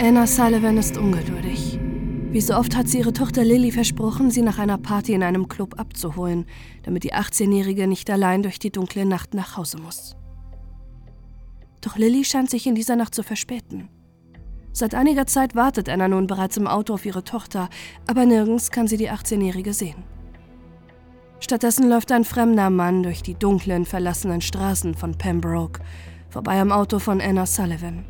Anna Sullivan ist ungeduldig. Wie so oft hat sie ihre Tochter Lily versprochen, sie nach einer Party in einem Club abzuholen, damit die 18-Jährige nicht allein durch die dunkle Nacht nach Hause muss. Doch Lily scheint sich in dieser Nacht zu verspäten. Seit einiger Zeit wartet Anna nun bereits im Auto auf ihre Tochter, aber nirgends kann sie die 18-Jährige sehen. Stattdessen läuft ein fremder Mann durch die dunklen, verlassenen Straßen von Pembroke, vorbei am Auto von Anna Sullivan.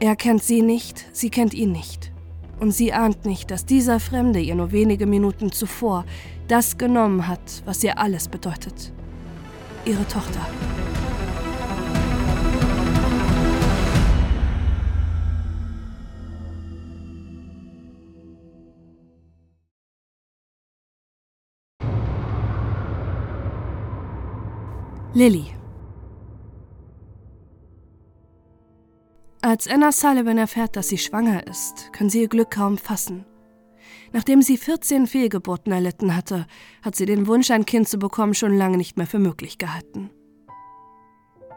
Er kennt sie nicht, sie kennt ihn nicht. Und sie ahnt nicht, dass dieser Fremde ihr nur wenige Minuten zuvor das genommen hat, was ihr alles bedeutet. Ihre Tochter. Lilly. Als Anna Sullivan erfährt, dass sie schwanger ist, kann sie ihr Glück kaum fassen. Nachdem sie 14 Fehlgeburten erlitten hatte, hat sie den Wunsch, ein Kind zu bekommen, schon lange nicht mehr für möglich gehalten.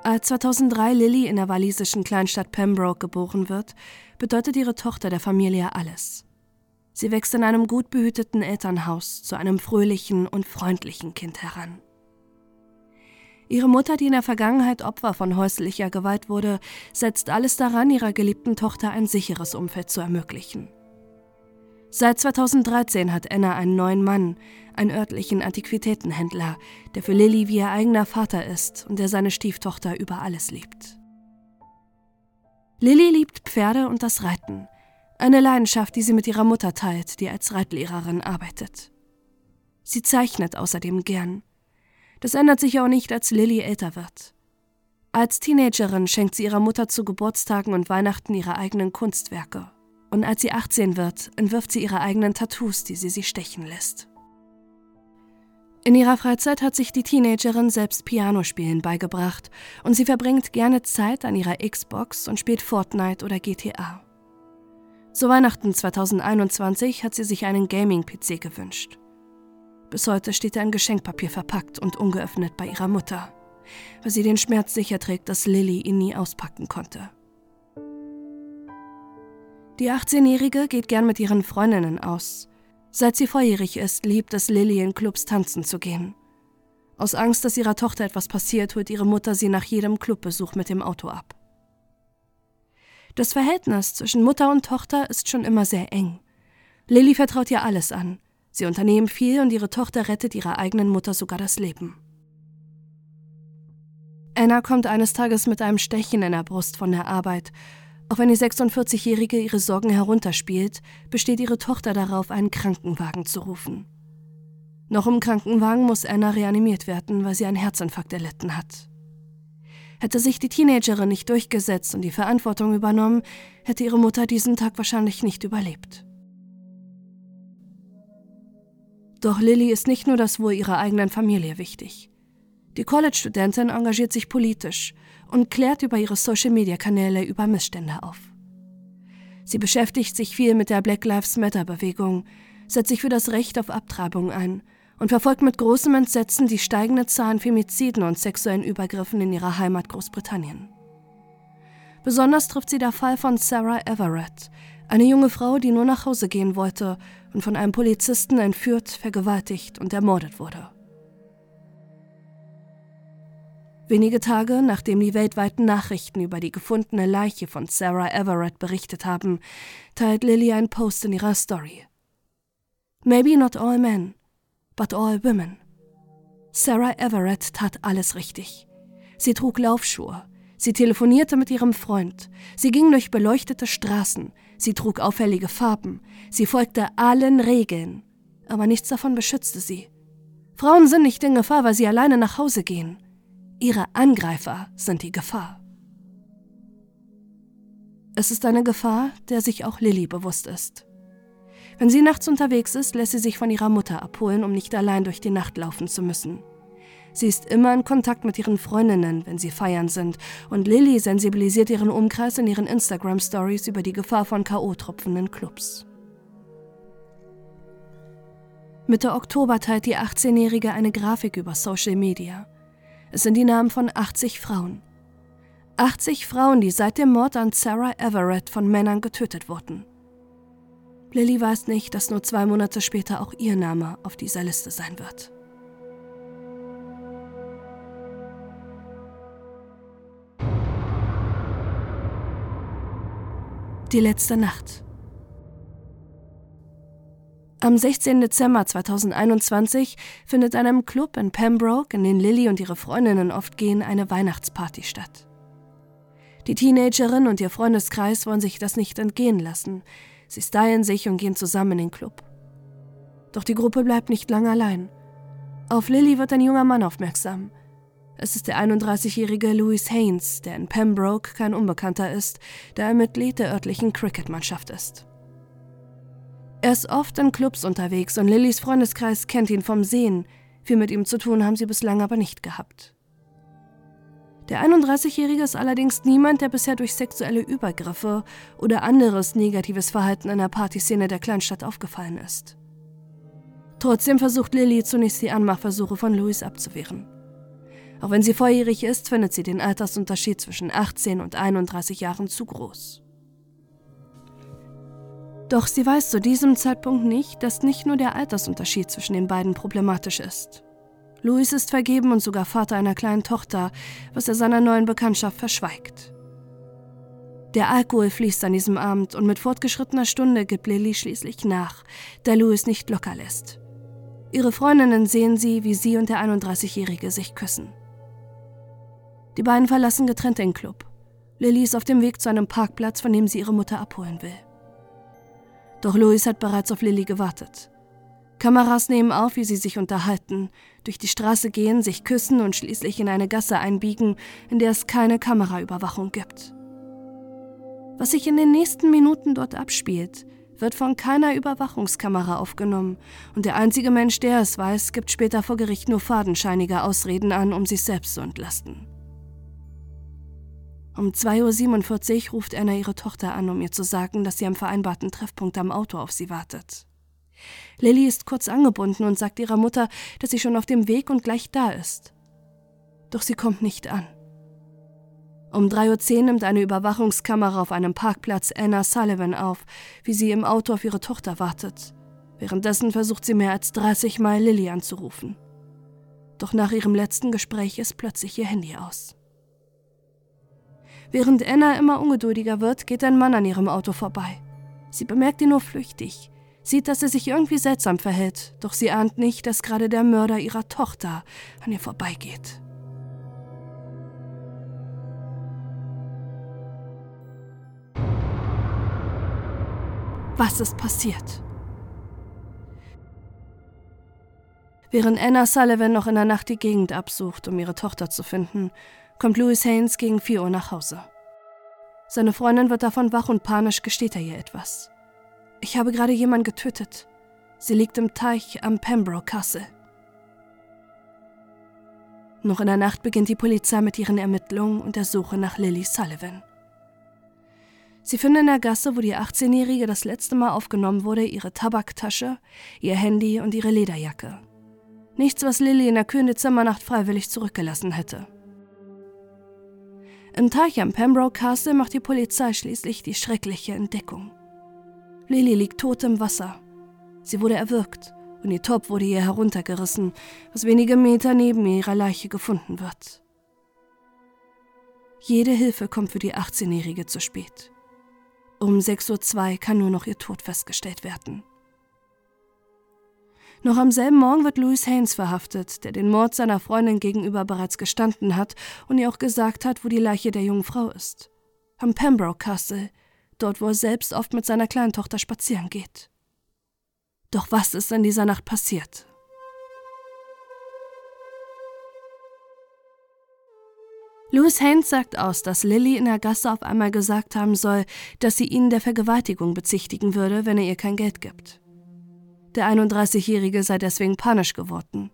Als 2003 Lilly in der walisischen Kleinstadt Pembroke geboren wird, bedeutet ihre Tochter der Familie alles. Sie wächst in einem gut behüteten Elternhaus zu einem fröhlichen und freundlichen Kind heran. Ihre Mutter, die in der Vergangenheit Opfer von häuslicher Gewalt wurde, setzt alles daran, ihrer geliebten Tochter ein sicheres Umfeld zu ermöglichen. Seit 2013 hat Anna einen neuen Mann, einen örtlichen Antiquitätenhändler, der für Lilly wie ihr eigener Vater ist und der seine Stieftochter über alles liebt. Lilly liebt Pferde und das Reiten, eine Leidenschaft, die sie mit ihrer Mutter teilt, die als Reitlehrerin arbeitet. Sie zeichnet außerdem gern. Das ändert sich auch nicht, als Lilly älter wird. Als Teenagerin schenkt sie ihrer Mutter zu Geburtstagen und Weihnachten ihre eigenen Kunstwerke. Und als sie 18 wird, entwirft sie ihre eigenen Tattoos, die sie sich stechen lässt. In ihrer Freizeit hat sich die Teenagerin selbst Pianospielen beigebracht und sie verbringt gerne Zeit an ihrer Xbox und spielt Fortnite oder GTA. Zu Weihnachten 2021 hat sie sich einen Gaming-PC gewünscht. Bis heute steht er in Geschenkpapier verpackt und ungeöffnet bei ihrer Mutter, weil sie den Schmerz sicher trägt, dass Lilly ihn nie auspacken konnte. Die 18-Jährige geht gern mit ihren Freundinnen aus. Seit sie volljährig ist, liebt es Lilly in Clubs tanzen zu gehen. Aus Angst, dass ihrer Tochter etwas passiert, holt ihre Mutter sie nach jedem Clubbesuch mit dem Auto ab. Das Verhältnis zwischen Mutter und Tochter ist schon immer sehr eng. Lilly vertraut ihr alles an, Sie unternehmen viel und ihre Tochter rettet ihrer eigenen Mutter sogar das Leben. Anna kommt eines Tages mit einem Stechen in der Brust von der Arbeit. Auch wenn die 46-Jährige ihre Sorgen herunterspielt, besteht ihre Tochter darauf, einen Krankenwagen zu rufen. Noch im Krankenwagen muss Anna reanimiert werden, weil sie einen Herzinfarkt erlitten hat. Hätte sich die Teenagerin nicht durchgesetzt und die Verantwortung übernommen, hätte ihre Mutter diesen Tag wahrscheinlich nicht überlebt. Doch Lilly ist nicht nur das Wohl ihrer eigenen Familie wichtig. Die College-Studentin engagiert sich politisch und klärt über ihre Social-Media-Kanäle über Missstände auf. Sie beschäftigt sich viel mit der Black Lives Matter-Bewegung, setzt sich für das Recht auf Abtreibung ein und verfolgt mit großem Entsetzen die steigende Zahl an Femiziden und sexuellen Übergriffen in ihrer Heimat Großbritannien. Besonders trifft sie der Fall von Sarah Everett, eine junge Frau, die nur nach Hause gehen wollte und von einem Polizisten entführt, vergewaltigt und ermordet wurde. Wenige Tage nachdem die weltweiten Nachrichten über die gefundene Leiche von Sarah Everett berichtet haben, teilt Lily einen Post in ihrer Story. Maybe not all men, but all women. Sarah Everett tat alles richtig. Sie trug Laufschuhe, sie telefonierte mit ihrem Freund, sie ging durch beleuchtete Straßen, Sie trug auffällige Farben, sie folgte allen Regeln, aber nichts davon beschützte sie. Frauen sind nicht in Gefahr, weil sie alleine nach Hause gehen. Ihre Angreifer sind die Gefahr. Es ist eine Gefahr, der sich auch Lilly bewusst ist. Wenn sie nachts unterwegs ist, lässt sie sich von ihrer Mutter abholen, um nicht allein durch die Nacht laufen zu müssen. Sie ist immer in Kontakt mit ihren Freundinnen, wenn sie feiern sind, und Lilly sensibilisiert ihren Umkreis in ihren Instagram-Stories über die Gefahr von K.O.-tropfenden Clubs. Mitte Oktober teilt die 18-Jährige eine Grafik über Social Media. Es sind die Namen von 80 Frauen. 80 Frauen, die seit dem Mord an Sarah Everett von Männern getötet wurden. Lily weiß nicht, dass nur zwei Monate später auch ihr Name auf dieser Liste sein wird. Die letzte Nacht. Am 16. Dezember 2021 findet an einem Club in Pembroke, in den Lily und ihre Freundinnen oft gehen, eine Weihnachtsparty statt. Die Teenagerin und ihr Freundeskreis wollen sich das nicht entgehen lassen. Sie stylen sich und gehen zusammen in den Club. Doch die Gruppe bleibt nicht lange allein. Auf Lily wird ein junger Mann aufmerksam. Es ist der 31-jährige Louis Haynes, der in Pembroke kein Unbekannter ist, da er Mitglied der örtlichen Cricket-Mannschaft ist. Er ist oft in Clubs unterwegs und Lillys Freundeskreis kennt ihn vom Sehen. Viel mit ihm zu tun haben sie bislang aber nicht gehabt. Der 31-Jährige ist allerdings niemand, der bisher durch sexuelle Übergriffe oder anderes negatives Verhalten in der Partyszene der Kleinstadt aufgefallen ist. Trotzdem versucht Lilly zunächst die Anmachversuche von Louis abzuwehren. Auch wenn sie volljährig ist, findet sie den Altersunterschied zwischen 18 und 31 Jahren zu groß. Doch sie weiß zu diesem Zeitpunkt nicht, dass nicht nur der Altersunterschied zwischen den beiden problematisch ist. Louis ist vergeben und sogar Vater einer kleinen Tochter, was er seiner neuen Bekanntschaft verschweigt. Der Alkohol fließt an diesem Abend und mit fortgeschrittener Stunde gibt Lily schließlich nach, da Louis nicht locker lässt. Ihre Freundinnen sehen sie, wie sie und der 31-Jährige sich küssen. Die beiden verlassen getrennt den Club. Lily ist auf dem Weg zu einem Parkplatz, von dem sie ihre Mutter abholen will. Doch Louis hat bereits auf Lily gewartet. Kameras nehmen auf, wie sie sich unterhalten, durch die Straße gehen, sich küssen und schließlich in eine Gasse einbiegen, in der es keine Kameraüberwachung gibt. Was sich in den nächsten Minuten dort abspielt, wird von keiner Überwachungskamera aufgenommen und der einzige Mensch, der es weiß, gibt später vor Gericht nur fadenscheinige Ausreden an, um sich selbst zu entlasten. Um 2.47 Uhr ruft Anna ihre Tochter an, um ihr zu sagen, dass sie am vereinbarten Treffpunkt am Auto auf sie wartet. Lilly ist kurz angebunden und sagt ihrer Mutter, dass sie schon auf dem Weg und gleich da ist. Doch sie kommt nicht an. Um 3.10 Uhr nimmt eine Überwachungskamera auf einem Parkplatz Anna Sullivan auf, wie sie im Auto auf ihre Tochter wartet. Währenddessen versucht sie mehr als 30 Mal Lilly anzurufen. Doch nach ihrem letzten Gespräch ist plötzlich ihr Handy aus. Während Anna immer ungeduldiger wird, geht ein Mann an ihrem Auto vorbei. Sie bemerkt ihn nur flüchtig sieht, dass er sich irgendwie seltsam verhält, doch sie ahnt nicht, dass gerade der Mörder ihrer Tochter an ihr vorbeigeht. Was ist passiert? Während Anna Sullivan noch in der Nacht die Gegend absucht, um ihre Tochter zu finden, kommt Louis Haynes gegen 4 Uhr nach Hause. Seine Freundin wird davon wach und panisch gesteht er ihr etwas. Ich habe gerade jemanden getötet. Sie liegt im Teich am Pembroke Castle. Noch in der Nacht beginnt die Polizei mit ihren Ermittlungen und der Suche nach Lily Sullivan. Sie finden in der Gasse, wo die 18-Jährige das letzte Mal aufgenommen wurde, ihre Tabaktasche, ihr Handy und ihre Lederjacke. Nichts, was Lily in der kühlen Dezembernacht freiwillig zurückgelassen hätte. Im Teich am Pembroke Castle macht die Polizei schließlich die schreckliche Entdeckung. Lily liegt tot im Wasser. Sie wurde erwürgt und ihr Top wurde ihr heruntergerissen, was wenige Meter neben ihrer Leiche gefunden wird. Jede Hilfe kommt für die 18-Jährige zu spät. Um 6.02 Uhr kann nur noch ihr Tod festgestellt werden. Noch am selben Morgen wird Louis Haynes verhaftet, der den Mord seiner Freundin gegenüber bereits gestanden hat und ihr auch gesagt hat, wo die Leiche der jungen Frau ist. Am Pembroke Castle, dort wo er selbst oft mit seiner kleinen Tochter spazieren geht. Doch was ist in dieser Nacht passiert? Louis Haynes sagt aus, dass Lilly in der Gasse auf einmal gesagt haben soll, dass sie ihn der Vergewaltigung bezichtigen würde, wenn er ihr kein Geld gibt. Der 31-Jährige sei deswegen panisch geworden.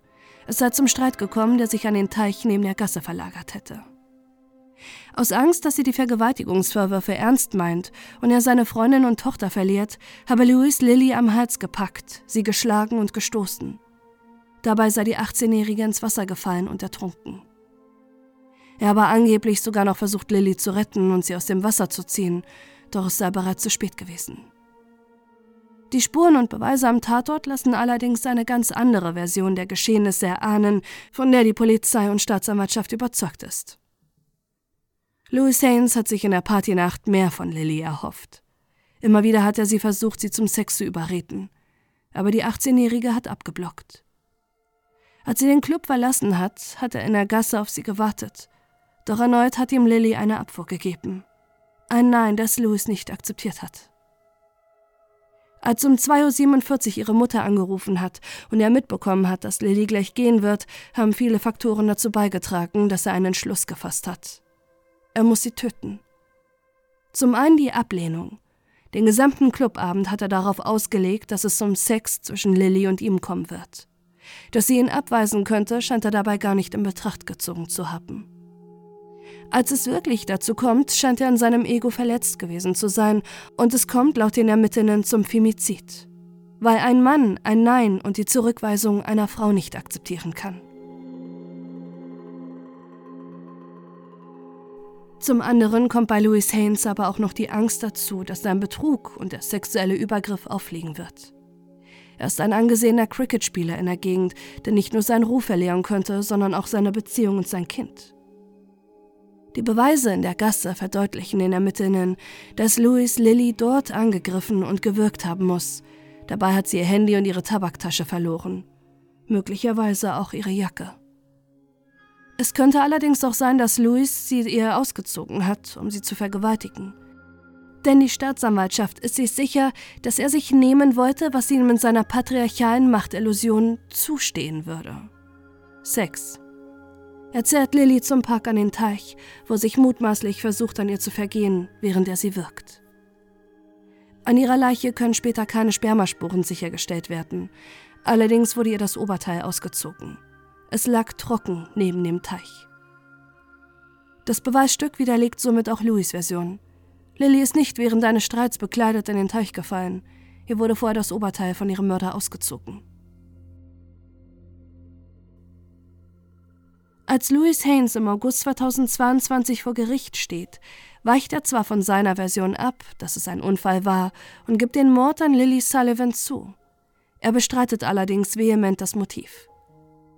Es sei zum Streit gekommen, der sich an den Teich neben der Gasse verlagert hätte. Aus Angst, dass sie die Vergewaltigungsvorwürfe ernst meint und er seine Freundin und Tochter verliert, habe Louis Lilly am Hals gepackt, sie geschlagen und gestoßen. Dabei sei die 18-Jährige ins Wasser gefallen und ertrunken. Er habe angeblich sogar noch versucht, Lilly zu retten und sie aus dem Wasser zu ziehen, doch es sei bereits zu spät gewesen. Die Spuren und Beweise am Tatort lassen allerdings eine ganz andere Version der Geschehnisse erahnen, von der die Polizei und Staatsanwaltschaft überzeugt ist. Louis Haynes hat sich in der Partynacht mehr von Lilly erhofft. Immer wieder hat er sie versucht, sie zum Sex zu überreden, aber die 18-Jährige hat abgeblockt. Als sie den Club verlassen hat, hat er in der Gasse auf sie gewartet, doch erneut hat ihm Lilly eine Abfuhr gegeben. Ein Nein, das Louis nicht akzeptiert hat. Als um 2.47 Uhr ihre Mutter angerufen hat und er mitbekommen hat, dass Lilly gleich gehen wird, haben viele Faktoren dazu beigetragen, dass er einen Entschluss gefasst hat. Er muss sie töten. Zum einen die Ablehnung. Den gesamten Clubabend hat er darauf ausgelegt, dass es zum Sex zwischen Lilly und ihm kommen wird. Dass sie ihn abweisen könnte, scheint er dabei gar nicht in Betracht gezogen zu haben. Als es wirklich dazu kommt, scheint er in seinem Ego verletzt gewesen zu sein und es kommt laut den Ermittlern zum Femizid, weil ein Mann ein Nein und die Zurückweisung einer Frau nicht akzeptieren kann. Zum anderen kommt bei Louis Haynes aber auch noch die Angst dazu, dass sein Betrug und der sexuelle Übergriff auffliegen wird. Er ist ein angesehener Cricketspieler in der Gegend, der nicht nur seinen Ruf verlieren könnte, sondern auch seine Beziehung und sein Kind. Die Beweise in der Gasse verdeutlichen den Ermittlern, dass Louis Lilly dort angegriffen und gewirkt haben muss. Dabei hat sie ihr Handy und ihre Tabaktasche verloren. Möglicherweise auch ihre Jacke. Es könnte allerdings auch sein, dass Louis sie ihr ausgezogen hat, um sie zu vergewaltigen. Denn die Staatsanwaltschaft ist sich sicher, dass er sich nehmen wollte, was ihm in seiner patriarchalen Machtillusion zustehen würde. Sex. Er zerrt Lilly zum Park an den Teich, wo sich mutmaßlich versucht, an ihr zu vergehen, während er sie wirkt. An ihrer Leiche können später keine Spermaspuren sichergestellt werden. Allerdings wurde ihr das Oberteil ausgezogen. Es lag trocken neben dem Teich. Das Beweisstück widerlegt somit auch Louis Version. Lilly ist nicht während eines Streits bekleidet in den Teich gefallen. Ihr wurde vorher das Oberteil von ihrem Mörder ausgezogen. Als Louis Haynes im August 2022 vor Gericht steht, weicht er zwar von seiner Version ab, dass es ein Unfall war, und gibt den Mord an Lily Sullivan zu. Er bestreitet allerdings vehement das Motiv.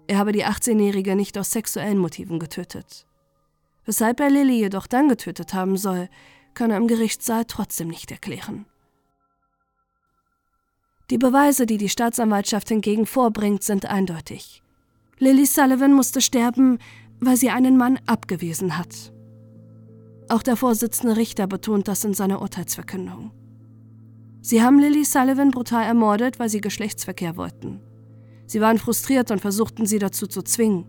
Er habe die 18-Jährige nicht aus sexuellen Motiven getötet. Weshalb er Lily jedoch dann getötet haben soll, kann er im Gerichtssaal trotzdem nicht erklären. Die Beweise, die die Staatsanwaltschaft hingegen vorbringt, sind eindeutig. Lily Sullivan musste sterben, weil sie einen Mann abgewiesen hat. Auch der Vorsitzende Richter betont das in seiner Urteilsverkündung. Sie haben Lily Sullivan brutal ermordet, weil sie Geschlechtsverkehr wollten. Sie waren frustriert und versuchten sie dazu zu zwingen.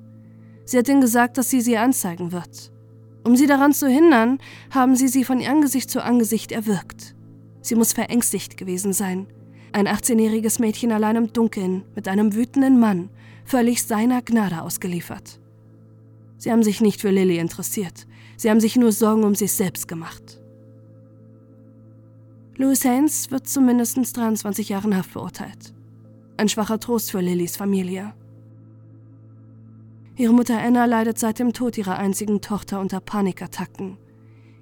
Sie hat ihnen gesagt, dass sie sie anzeigen wird. Um sie daran zu hindern, haben sie sie von Angesicht zu Angesicht erwürgt. Sie muss verängstigt gewesen sein. Ein 18-jähriges Mädchen allein im Dunkeln mit einem wütenden Mann, völlig seiner Gnade ausgeliefert. Sie haben sich nicht für Lilly interessiert. Sie haben sich nur Sorgen um sich selbst gemacht. Louis Haynes wird zu mindestens 23 Jahren Haft verurteilt. Ein schwacher Trost für Lillys Familie. Ihre Mutter Anna leidet seit dem Tod ihrer einzigen Tochter unter Panikattacken.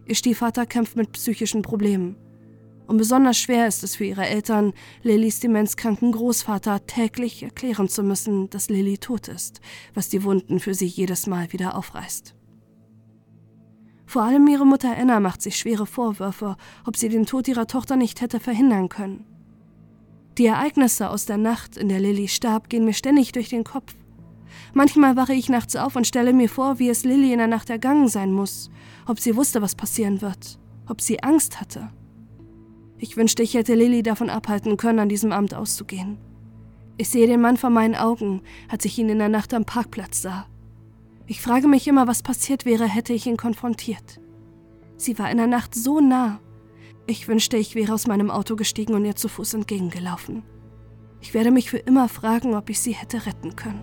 Ihr Stiefvater kämpft mit psychischen Problemen. Und besonders schwer ist es für ihre Eltern, Lillys demenzkranken Großvater täglich erklären zu müssen, dass Lilly tot ist, was die Wunden für sie jedes Mal wieder aufreißt. Vor allem ihre Mutter Anna macht sich schwere Vorwürfe, ob sie den Tod ihrer Tochter nicht hätte verhindern können. Die Ereignisse aus der Nacht, in der Lilly starb, gehen mir ständig durch den Kopf. Manchmal wache ich nachts auf und stelle mir vor, wie es Lilly in der Nacht ergangen sein muss, ob sie wusste, was passieren wird, ob sie Angst hatte. Ich wünschte, ich hätte Lilly davon abhalten können, an diesem Amt auszugehen. Ich sehe den Mann vor meinen Augen, als ich ihn in der Nacht am Parkplatz sah. Ich frage mich immer, was passiert wäre, hätte ich ihn konfrontiert. Sie war in der Nacht so nah. Ich wünschte, ich wäre aus meinem Auto gestiegen und ihr zu Fuß entgegengelaufen. Ich werde mich für immer fragen, ob ich sie hätte retten können.